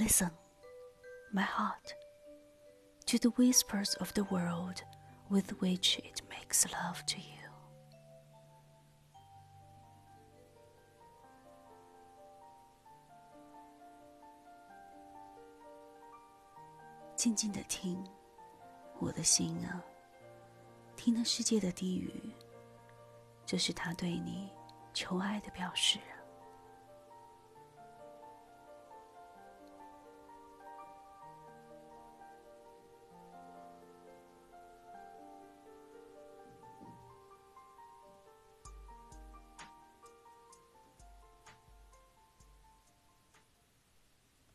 Listen, my heart, to the whispers of the world with which it makes love to you. 静静的听，我的心啊，听那世界的低语，这是他对你求爱的表示啊。